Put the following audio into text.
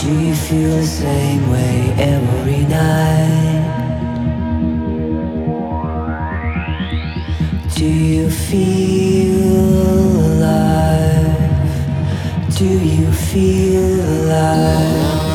Do you feel the same way every night? Do you feel alive? Do you feel alive?